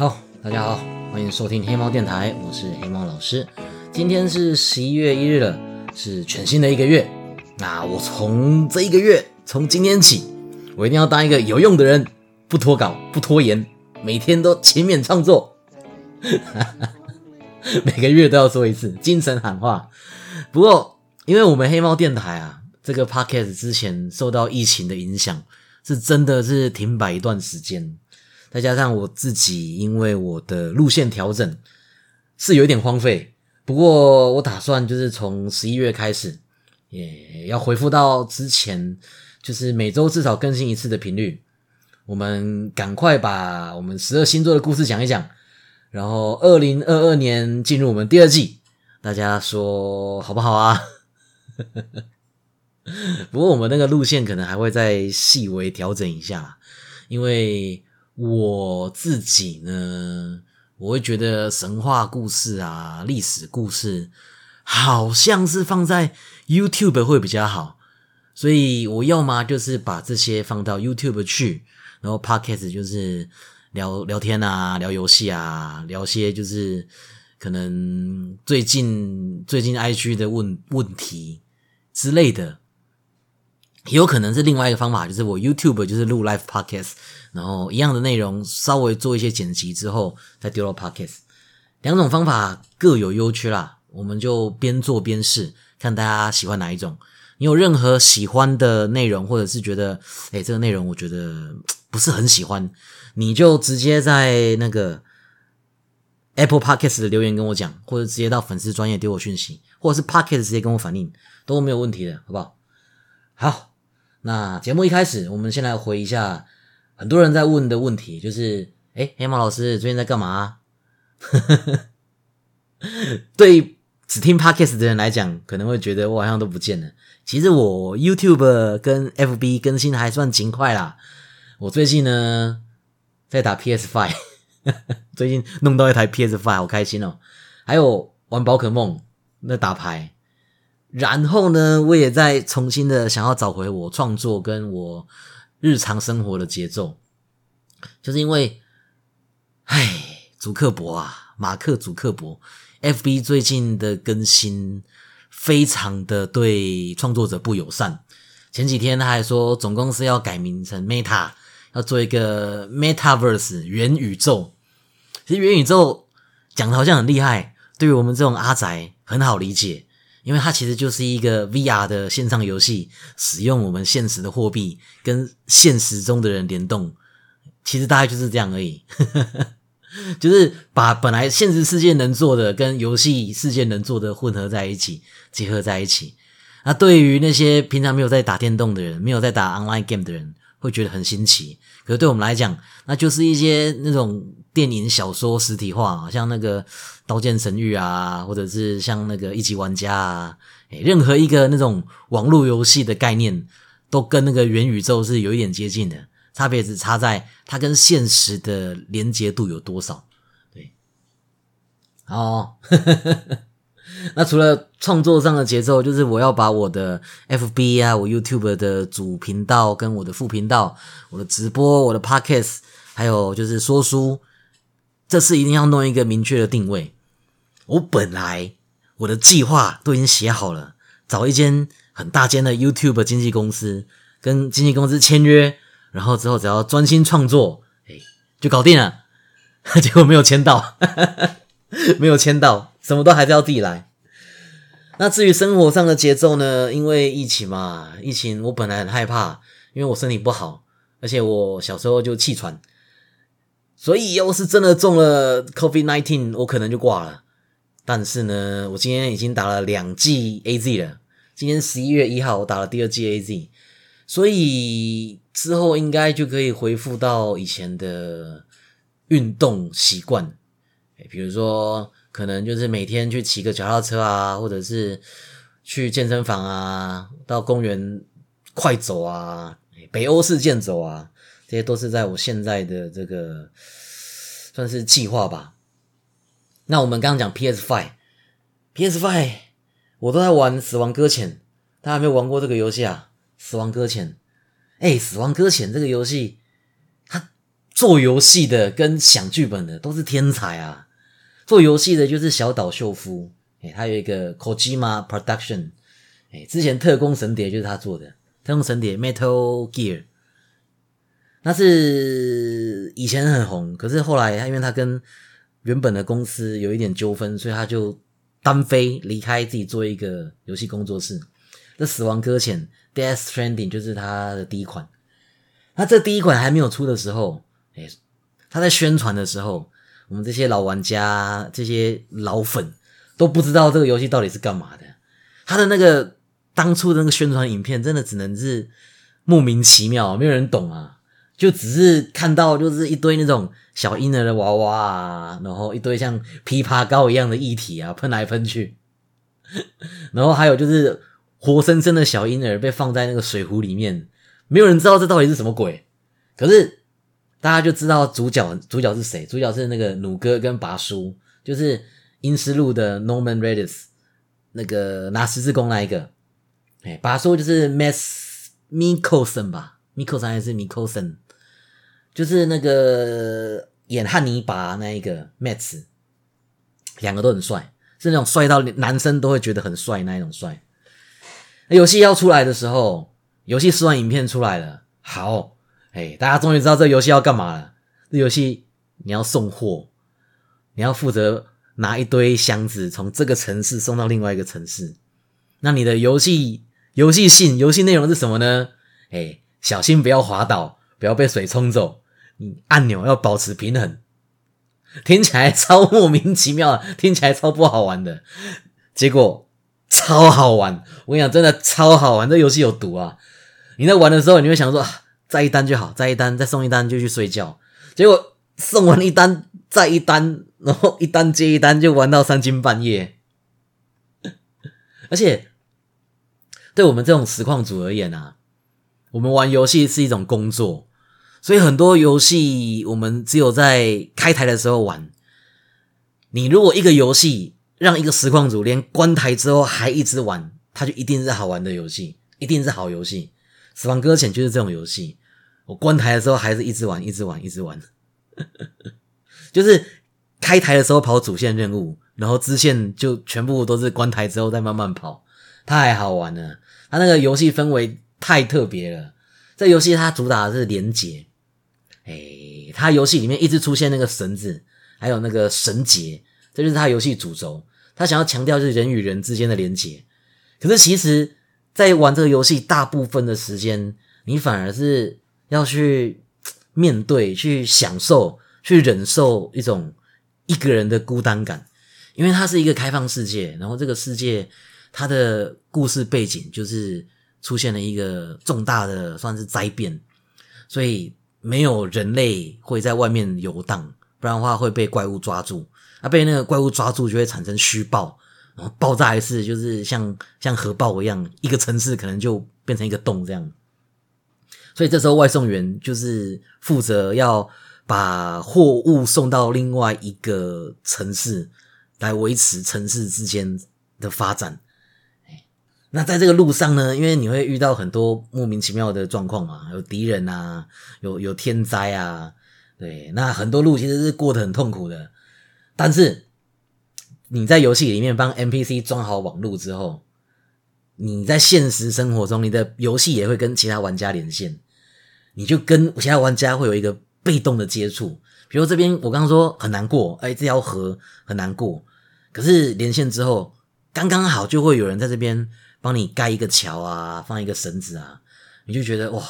好，大家好，欢迎收听黑猫电台，我是黑猫老师。今天是十一月一日了，是全新的一个月。那我从这一个月，从今天起，我一定要当一个有用的人，不拖稿，不拖延，每天都勤勉创作。每个月都要说一次精神喊话。不过，因为我们黑猫电台啊，这个 podcast 之前受到疫情的影响，是真的是停摆一段时间。再加上我自己，因为我的路线调整是有一点荒废。不过我打算就是从十一月开始，也要恢复到之前，就是每周至少更新一次的频率。我们赶快把我们十二星座的故事讲一讲，然后二零二二年进入我们第二季，大家说好不好啊？不过我们那个路线可能还会再细微调整一下，因为。我自己呢，我会觉得神话故事啊、历史故事，好像是放在 YouTube 会比较好，所以我要么就是把这些放到 YouTube 去，然后 Podcast 就是聊聊天啊、聊游戏啊、聊些就是可能最近最近 IG 的问问题之类的。也有可能是另外一个方法，就是我 YouTube 就是录 Live Podcast，然后一样的内容稍微做一些剪辑之后再丢到 Podcast。两种方法各有优缺啦，我们就边做边试，看大家喜欢哪一种。你有任何喜欢的内容，或者是觉得哎这个内容我觉得不是很喜欢，你就直接在那个 Apple Podcast 的留言跟我讲，或者直接到粉丝专业丢我讯息，或者是 Podcast 直接跟我反映都没有问题的，好不好？好。那节目一开始，我们先来回一下很多人在问的问题，就是：哎，黑猫老师最近在干嘛？对只听 podcast 的人来讲，可能会觉得我好像都不见了。其实我 YouTube 跟 FB 更新还算勤快啦。我最近呢在打 PS Five，最近弄到一台 PS Five，好开心哦。还有玩宝可梦，那打牌。然后呢，我也在重新的想要找回我创作跟我日常生活的节奏，就是因为，唉，祖克伯啊，马克祖克伯，FB 最近的更新非常的对创作者不友善。前几天他还说总公司要改名成 Meta，要做一个 Metaverse 元宇宙。其实元宇宙讲的好像很厉害，对于我们这种阿宅很好理解。因为它其实就是一个 VR 的线上游戏，使用我们现实的货币跟现实中的人联动，其实大概就是这样而已，就是把本来现实世界能做的跟游戏世界能做的混合在一起，结合在一起。那对于那些平常没有在打电动的人，没有在打 online game 的人。会觉得很新奇，可是对我们来讲，那就是一些那种电影、小说实体化，像那个《刀剑神域》啊，或者是像那个《一级玩家》啊，任何一个那种网络游戏的概念，都跟那个元宇宙是有一点接近的，差别只差在它跟现实的连接度有多少。对，哦。呵呵呵那除了创作上的节奏，就是我要把我的 FB 啊，我 YouTube 的主频道跟我的副频道，我的直播，我的 Podcast，还有就是说书，这次一定要弄一个明确的定位。我本来我的计划都已经写好了，找一间很大间的 YouTube 经纪公司，跟经纪公司签约，然后之后只要专心创作，哎，就搞定了。结果没有签到，没有签到，什么都还是要自己来。那至于生活上的节奏呢？因为疫情嘛，疫情我本来很害怕，因为我身体不好，而且我小时候就气喘，所以要是真的中了 COVID nineteen，我可能就挂了。但是呢，我今天已经打了两剂 A Z 了，今天十一月一号我打了第二剂 A Z，所以之后应该就可以恢复到以前的运动习惯，比如说。可能就是每天去骑个脚踏车啊，或者是去健身房啊，到公园快走啊，北欧式健走啊，这些都是在我现在的这个算是计划吧。那我们刚刚讲 PS Five，PS Five 我都在玩《死亡搁浅》，大家有没有玩过这个游戏啊？《死亡搁浅》哎，《死亡搁浅》这个游戏，它做游戏的跟想剧本的都是天才啊！做游戏的就是小岛秀夫，哎，他有一个 Kojima Production，哎，之前《特工神谍》就是他做的，《特工神谍》Metal Gear，那是以前很红，可是后来他因为他跟原本的公司有一点纠纷，所以他就单飞离开自己做一个游戏工作室。这《死亡搁浅》Death Stranding 就是他的第一款。那这第一款还没有出的时候，哎，他在宣传的时候。我们这些老玩家、这些老粉都不知道这个游戏到底是干嘛的。他的那个当初的那个宣传影片，真的只能是莫名其妙，没有人懂啊。就只是看到就是一堆那种小婴儿的娃娃啊，然后一堆像枇杷膏一样的液体啊，喷来喷去。然后还有就是活生生的小婴儿被放在那个水壶里面，没有人知道这到底是什么鬼。可是。大家就知道主角主角是谁？主角是那个弩哥跟拔叔，就是《阴尸路》的 Norman Reedus，那个拿十字弓那一个。哎，拔叔就是 Matt Mikkelsen 吧？Mikkelsen 还是 Mikkelsen？就是那个演汉尼拔那一个 Matt，两个都很帅，是那种帅到男生都会觉得很帅那一种帅。游戏要出来的时候，游戏试玩影片出来了，好。哎，大家终于知道这游戏要干嘛了。这游戏你要送货，你要负责拿一堆箱子从这个城市送到另外一个城市。那你的游戏游戏性、游戏内容是什么呢？哎，小心不要滑倒，不要被水冲走。你按钮要保持平衡。听起来超莫名其妙，听起来超不好玩的，结果超好玩。我跟你讲，真的超好玩。这游戏有毒啊！你在玩的时候，你会想说。再一单就好，再一单，再送一单就去睡觉。结果送完一单，再一单，然后一单接一单，就玩到三更半夜。而且，对我们这种实况组而言啊，我们玩游戏是一种工作，所以很多游戏我们只有在开台的时候玩。你如果一个游戏让一个实况组连关台之后还一直玩，它就一定是好玩的游戏，一定是好游戏。死亡搁浅就是这种游戏。我关台的时候还是一直玩，一直玩，一直玩，就是开台的时候跑主线任务，然后支线就全部都是关台之后再慢慢跑，太好玩了。它那个游戏氛围太特别了。这游戏它主打的是连结，哎，它游戏里面一直出现那个绳子，还有那个绳结，这就是它游戏主轴。他想要强调是人与人之间的连结。可是其实，在玩这个游戏大部分的时间，你反而是。要去面对、去享受、去忍受一种一个人的孤单感，因为它是一个开放世界，然后这个世界它的故事背景就是出现了一个重大的算是灾变，所以没有人类会在外面游荡，不然的话会被怪物抓住，啊，被那个怪物抓住就会产生虚爆，然后爆炸一次就是像像核爆一样，一个城市可能就变成一个洞这样。所以这时候外送员就是负责要把货物送到另外一个城市，来维持城市之间的发展。那在这个路上呢，因为你会遇到很多莫名其妙的状况嘛，有敌人啊，有有天灾啊，对，那很多路其实是过得很痛苦的。但是你在游戏里面帮 NPC 装好网络之后。你在现实生活中，你的游戏也会跟其他玩家连线，你就跟其他玩家会有一个被动的接触。比如这边我刚刚说很难过，哎，这条河很难过，可是连线之后，刚刚好就会有人在这边帮你盖一个桥啊，放一个绳子啊，你就觉得哇，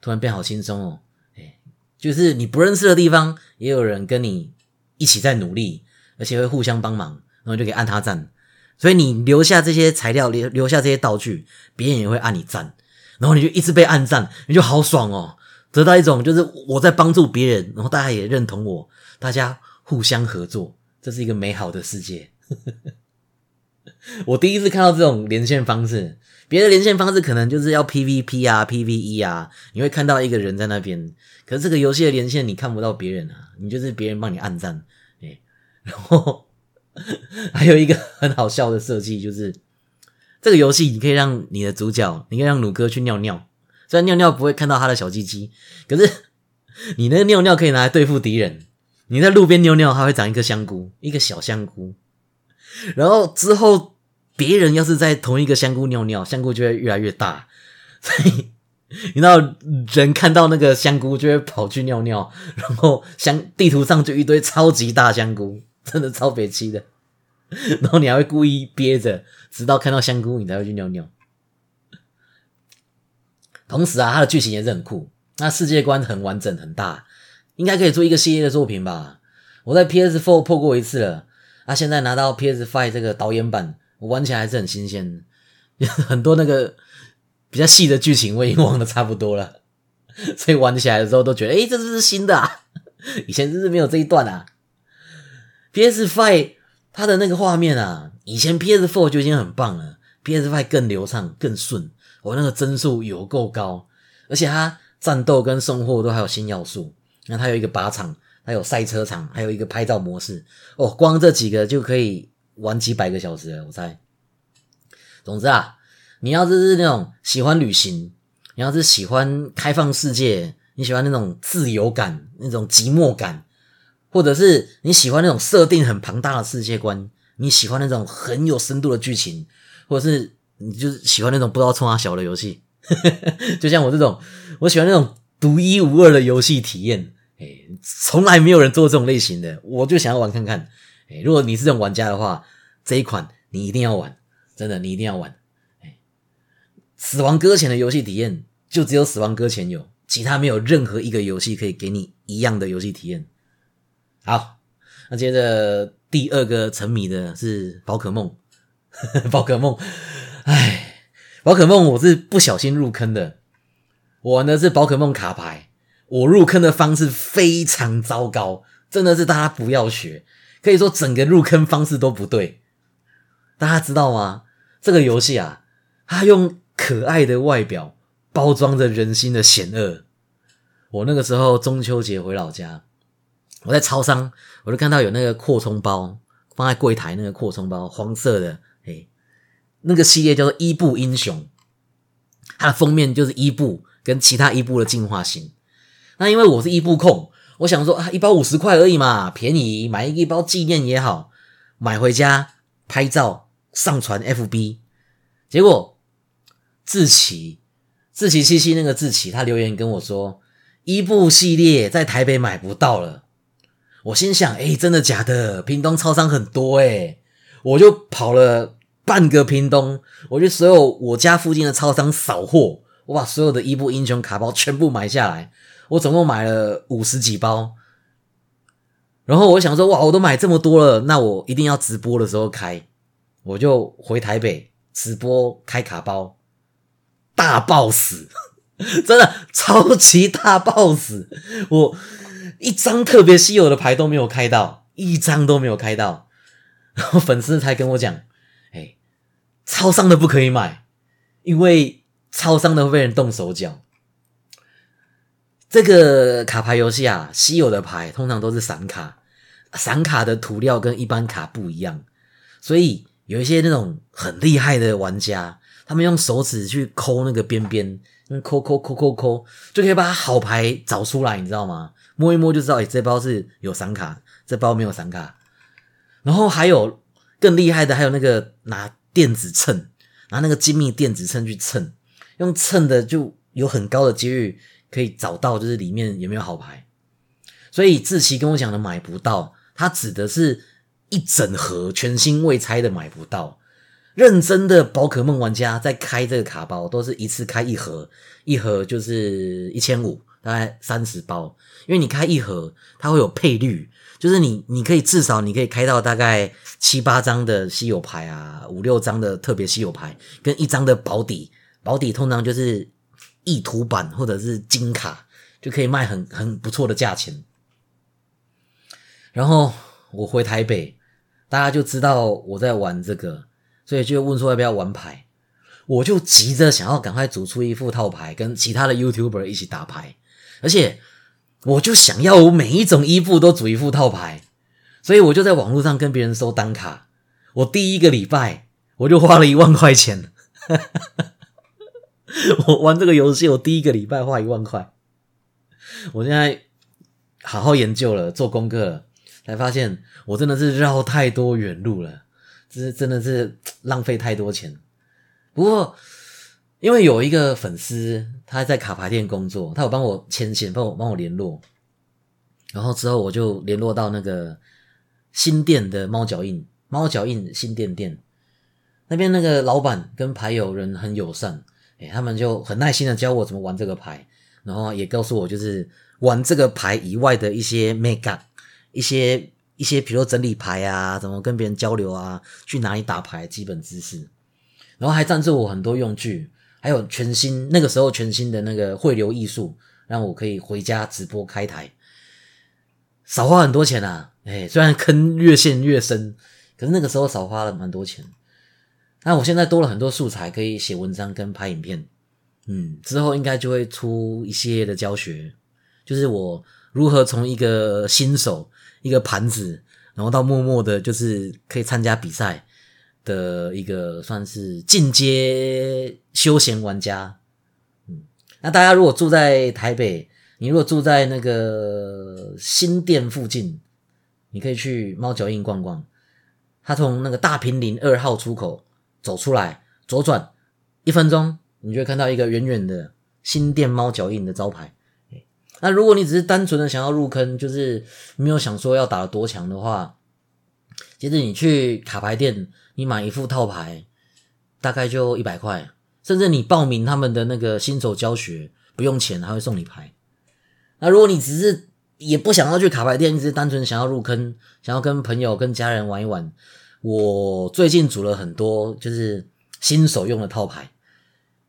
突然变好轻松哦，哎，就是你不认识的地方，也有人跟你一起在努力，而且会互相帮忙，然后就可以按他赞。所以你留下这些材料，留留下这些道具，别人也会按你赞，然后你就一直被按赞，你就好爽哦，得到一种就是我在帮助别人，然后大家也认同我，大家互相合作，这是一个美好的世界。我第一次看到这种连线方式，别的连线方式可能就是要 PVP 啊、PVE 啊，你会看到一个人在那边，可是这个游戏的连线你看不到别人啊，你就是别人帮你按赞，哎，然后。还有一个很好笑的设计，就是这个游戏你可以让你的主角，你可以让鲁哥去尿尿，虽然尿尿不会看到他的小鸡鸡，可是 你那个尿尿可以拿来对付敌人，你在路边尿尿，它会长一颗香菇，一个小香菇。然后之后别人要是在同一个香菇尿尿，香菇就会越来越大。所以你知道，人看到那个香菇就会跑去尿尿，然后香地图上就一堆超级大香菇，真的超憋气的。然后你还会故意憋着，直到看到香菇你才会去尿尿。同时啊，它的剧情也是很酷，那世界观很完整很大，应该可以做一个系列的作品吧。我在 PS4 破过一次了，啊，现在拿到 PS5 这个导演版，我玩起来还是很新鲜，很多那个比较细的剧情我已经忘的差不多了，所以玩起来的时候都觉得，哎，这是是新的，啊，以前真是没有这一段啊。PS5 它的那个画面啊，以前 PS4 就已经很棒了，PS5 更流畅更顺。我那个帧数有够高，而且它战斗跟送货都还有新要素。那它有一个靶场，它有赛车场，还有一个拍照模式。哦，光这几个就可以玩几百个小时了，我猜。总之啊，你要是是那种喜欢旅行，你要是喜欢开放世界，你喜欢那种自由感、那种寂寞感，或者是你喜欢那种设定很庞大的世界观，你喜欢那种很有深度的剧情，或者是。你就是喜欢那种不知道冲啥小的游戏，就像我这种，我喜欢那种独一无二的游戏体验。哎，从来没有人做这种类型的，我就想要玩看看。哎，如果你是这种玩家的话，这一款你一定要玩，真的，你一定要玩。哎，死亡搁浅的游戏体验就只有死亡搁浅有，其他没有任何一个游戏可以给你一样的游戏体验。好，那接着第二个沉迷的是宝可梦，宝可梦。唉，宝可梦我是不小心入坑的。我玩的是宝可梦卡牌，我入坑的方式非常糟糕，真的是大家不要学。可以说整个入坑方式都不对。大家知道吗？这个游戏啊，它用可爱的外表包装着人心的险恶。我那个时候中秋节回老家，我在超商，我就看到有那个扩充包放在柜台，那个扩充包黄色的，那个系列叫做伊布英雄，它的封面就是伊布跟其他伊布的进化型。那因为我是伊布控，我想说啊，一包五十块而已嘛，便宜，买一包纪念也好，买回家拍照上传 FB。结果志奇志奇七七那个志奇，他留言跟我说，伊布系列在台北买不到了。我心想，哎，真的假的？屏东超商很多哎，我就跑了。半个屏东，我去所有我家附近的超商扫货，我把所有的伊布英雄卡包全部买下来，我总共买了五十几包。然后我想说，哇，我都买这么多了，那我一定要直播的时候开，我就回台北直播开卡包，大爆死，真的超级大爆死，我一张特别稀有的牌都没有开到，一张都没有开到，然后粉丝才跟我讲。超商的不可以买，因为超商的会被人动手脚。这个卡牌游戏啊，稀有的牌通常都是散卡，散卡的涂料跟一般卡不一样，所以有一些那种很厉害的玩家，他们用手指去抠那个边边，抠抠抠抠抠，就可以把好牌找出来，你知道吗？摸一摸就知道，哎，这包是有散卡，这包没有散卡。然后还有更厉害的，还有那个拿。电子秤，拿那个精密电子秤去称，用称的就有很高的几率可以找到，就是里面有没有好牌。所以志奇跟我讲的买不到，他指的是一整盒全新未拆的买不到。认真的宝可梦玩家在开这个卡包，都是一次开一盒，一盒就是一千五，大概三十包。因为你开一盒，它会有配率。就是你，你可以至少你可以开到大概七八张的稀有牌啊，五六张的特别稀有牌，跟一张的保底，保底通常就是意图版或者是金卡，就可以卖很很不错的价钱。然后我回台北，大家就知道我在玩这个，所以就问说要不要玩牌，我就急着想要赶快组出一副套牌，跟其他的 YouTuber 一起打牌，而且。我就想要我每一种衣服都组一副套牌，所以我就在网络上跟别人收单卡。我第一个礼拜我就花了一万块钱。我玩这个游戏，我第一个礼拜花一万块。我现在好好研究了，做功课了，才发现我真的是绕太多远路了，这真的是浪费太多钱。不过，因为有一个粉丝他在卡牌店工作，他有帮我牵线，帮我帮我联络，然后之后我就联络到那个新店的猫脚印，猫脚印新店店。那边那个老板跟牌友人很友善，哎，他们就很耐心的教我怎么玩这个牌，然后也告诉我就是玩这个牌以外的一些 make up，一些一些比如整理牌啊，怎么跟别人交流啊，去哪里打牌基本知识，然后还赞助我很多用具，还有全新那个时候全新的那个汇流艺术，让我可以回家直播开台，少花很多钱啊，哎，虽然坑越陷越深，可是那个时候少花了蛮多钱。那我现在多了很多素材，可以写文章跟拍影片。嗯，之后应该就会出一系列的教学，就是我如何从一个新手、一个盘子，然后到默默的，就是可以参加比赛的一个算是进阶休闲玩家。嗯，那大家如果住在台北，你如果住在那个新店附近，你可以去猫脚印逛逛。它从那个大平林二号出口。走出来，左转一分钟，你就会看到一个远远的新店猫脚印的招牌。那如果你只是单纯的想要入坑，就是没有想说要打得多强的话，其实你去卡牌店，你买一副套牌，大概就一百块，甚至你报名他们的那个新手教学，不用钱，还会送你牌。那如果你只是也不想要去卡牌店，只是单纯想要入坑，想要跟朋友、跟家人玩一玩。我最近组了很多就是新手用的套牌，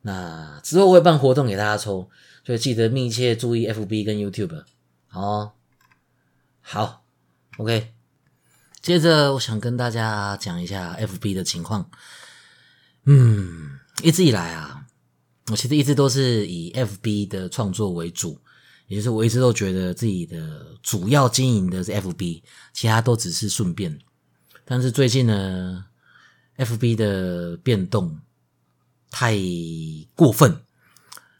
那之后会办活动给大家抽，所以记得密切注意 FB 跟 YouTube。好，好，OK。接着我想跟大家讲一下 FB 的情况。嗯，一直以来啊，我其实一直都是以 FB 的创作为主，也就是我一直都觉得自己的主要经营的是 FB，其他都只是顺便。但是最近呢，FB 的变动太过分，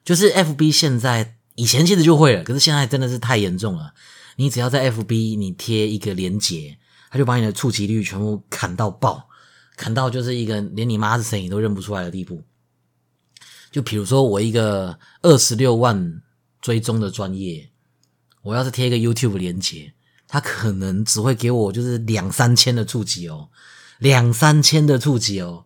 就是 FB 现在以前其实就会了，可是现在真的是太严重了。你只要在 FB 你贴一个连结，他就把你的触及率全部砍到爆，砍到就是一个连你妈是谁你都认不出来的地步。就比如说我一个二十六万追踪的专业，我要是贴一个 YouTube 连接。他可能只会给我就是两三千的触及哦，两三千的触及哦，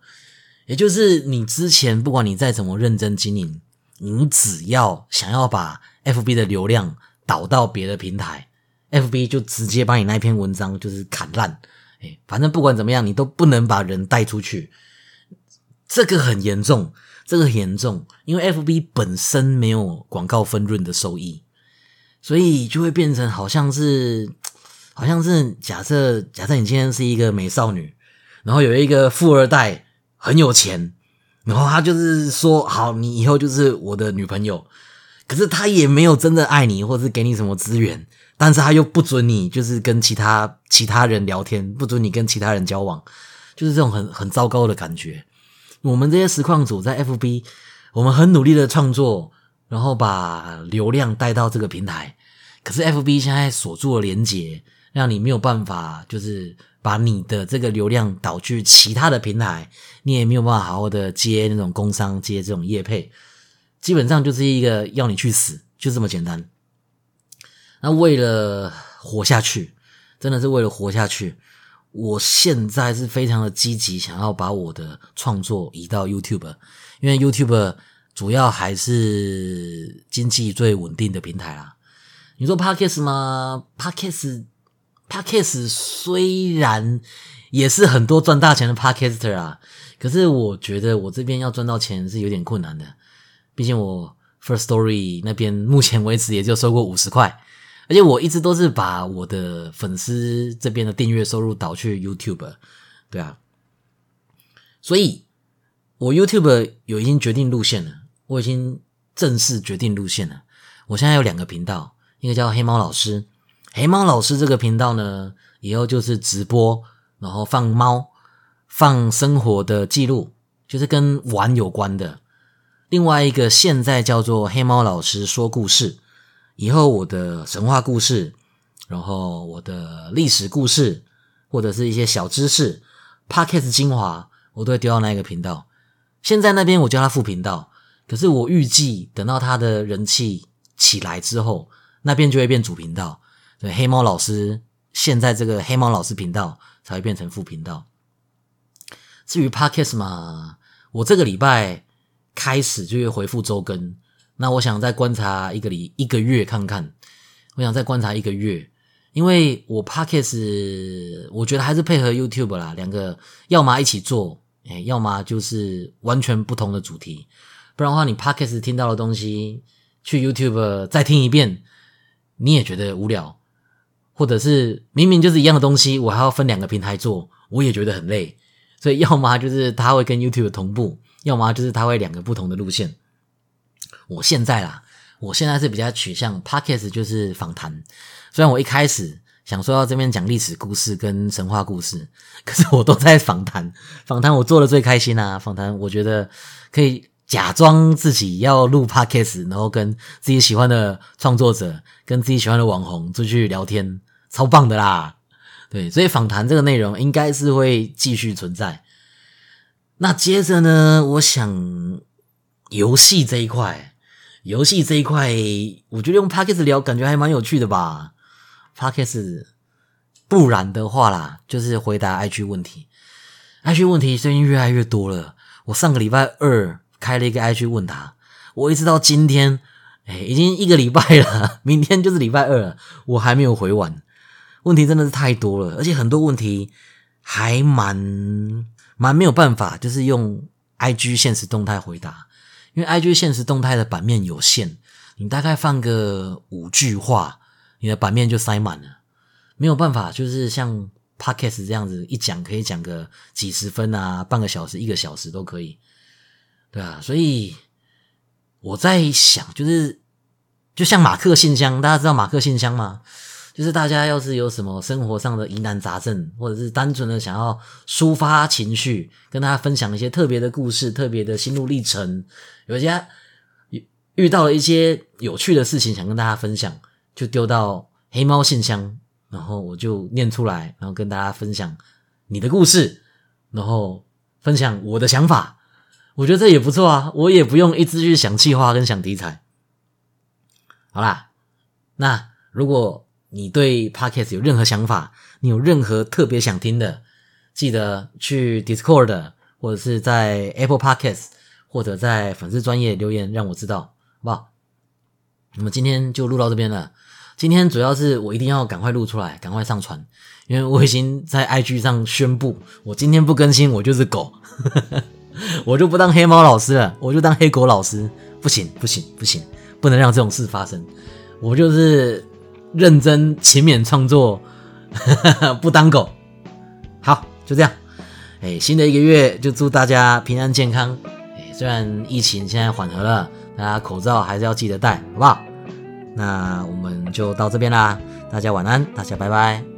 也就是你之前不管你再怎么认真经营，你只要想要把 FB 的流量导到别的平台，FB 就直接把你那篇文章就是砍烂，哎，反正不管怎么样，你都不能把人带出去，这个很严重，这个很严重，因为 FB 本身没有广告分润的收益，所以就会变成好像是。好像是假设，假设你今天是一个美少女，然后有一个富二代很有钱，然后他就是说好，你以后就是我的女朋友，可是他也没有真的爱你，或是给你什么资源，但是他又不准你就是跟其他其他人聊天，不准你跟其他人交往，就是这种很很糟糕的感觉。我们这些实况组在 FB，我们很努力的创作，然后把流量带到这个平台，可是 FB 现在锁住了连接。让你没有办法，就是把你的这个流量导去其他的平台，你也没有办法好好的接那种工商接这种业配，基本上就是一个要你去死，就这么简单。那为了活下去，真的是为了活下去，我现在是非常的积极，想要把我的创作移到 YouTube，因为 YouTube 主要还是经济最稳定的平台啦。你说 Podcast 吗？Podcast。Podcast 虽然也是很多赚大钱的 Podcaster 啊，可是我觉得我这边要赚到钱是有点困难的。毕竟我 First Story 那边目前为止也就收过五十块，而且我一直都是把我的粉丝这边的订阅收入导去 YouTube，对啊，所以我 YouTube 有已经决定路线了，我已经正式决定路线了。我现在有两个频道，一个叫黑猫老师。黑猫老师这个频道呢，以后就是直播，然后放猫，放生活的记录，就是跟玩有关的。另外一个现在叫做黑猫老师说故事，以后我的神话故事然后我的历史故事或者是一些小知识，Podcast 精华，我都会丢到那一个频道。现在那边我叫它副频道，可是我预计等到它的人气起来之后，那边就会变主频道。对，黑猫老师现在这个黑猫老师频道才会变成副频道。至于 Podcast 嘛，我这个礼拜开始就会回复周更，那我想再观察一个礼一个月看看，我想再观察一个月，因为我 Podcast 我觉得还是配合 YouTube 啦，两个要么一起做，哎，要么就是完全不同的主题，不然的话你 Podcast 听到的东西去 YouTube 再听一遍，你也觉得无聊，或者是明明就是一样的东西，我还要分两个平台做，我也觉得很累。所以，要么就是它会跟 YouTube 同步，要么就是它会两个不同的路线。我现在啦，我现在是比较取向 Podcast，就是访谈。虽然我一开始想说要这边讲历史故事跟神话故事，可是我都在访谈。访谈我做的最开心啊！访谈我觉得可以假装自己要录 Podcast，然后跟自己喜欢的创作者、跟自己喜欢的网红出去聊天，超棒的啦！对，所以访谈这个内容应该是会继续存在。那接着呢，我想游戏这一块，游戏这一块，我觉得用 Podcast 聊感觉还蛮有趣的吧。Podcast，不然的话啦，就是回答 IG 问题。IG 问题最近越来越多了。我上个礼拜二开了一个 IG 问答，我一直到今天，哎，已经一个礼拜了，明天就是礼拜二了，我还没有回完。问题真的是太多了，而且很多问题还蛮蛮没有办法，就是用 I G 现实动态回答，因为 I G 现实动态的版面有限，你大概放个五句话，你的版面就塞满了，没有办法，就是像 Podcast 这样子一讲可以讲个几十分啊，半个小时、一个小时都可以，对啊，所以我在想，就是就像马克信箱，大家知道马克信箱吗？就是大家要是有什么生活上的疑难杂症，或者是单纯的想要抒发情绪，跟大家分享一些特别的故事、特别的心路历程，有一些遇到了一些有趣的事情想跟大家分享，就丢到黑猫信箱，然后我就念出来，然后跟大家分享你的故事，然后分享我的想法。我觉得这也不错啊，我也不用一直去想气话跟想题材。好啦，那如果。你对 Podcast 有任何想法？你有任何特别想听的？记得去 Discord 或者是在 Apple Podcast 或者在粉丝专业留言，让我知道，好不好？那么今天就录到这边了。今天主要是我一定要赶快录出来，赶快上传，因为我已经在 IG 上宣布，我今天不更新，我就是狗，我就不当黑猫老师了，我就当黑狗老师。不行，不行，不行，不能让这种事发生。我就是。认真勤勉创作，不当狗。好，就这样。哎，新的一个月就祝大家平安健康。哎，虽然疫情现在缓和了，大家口罩还是要记得戴，好不好？那我们就到这边啦，大家晚安，大家拜拜。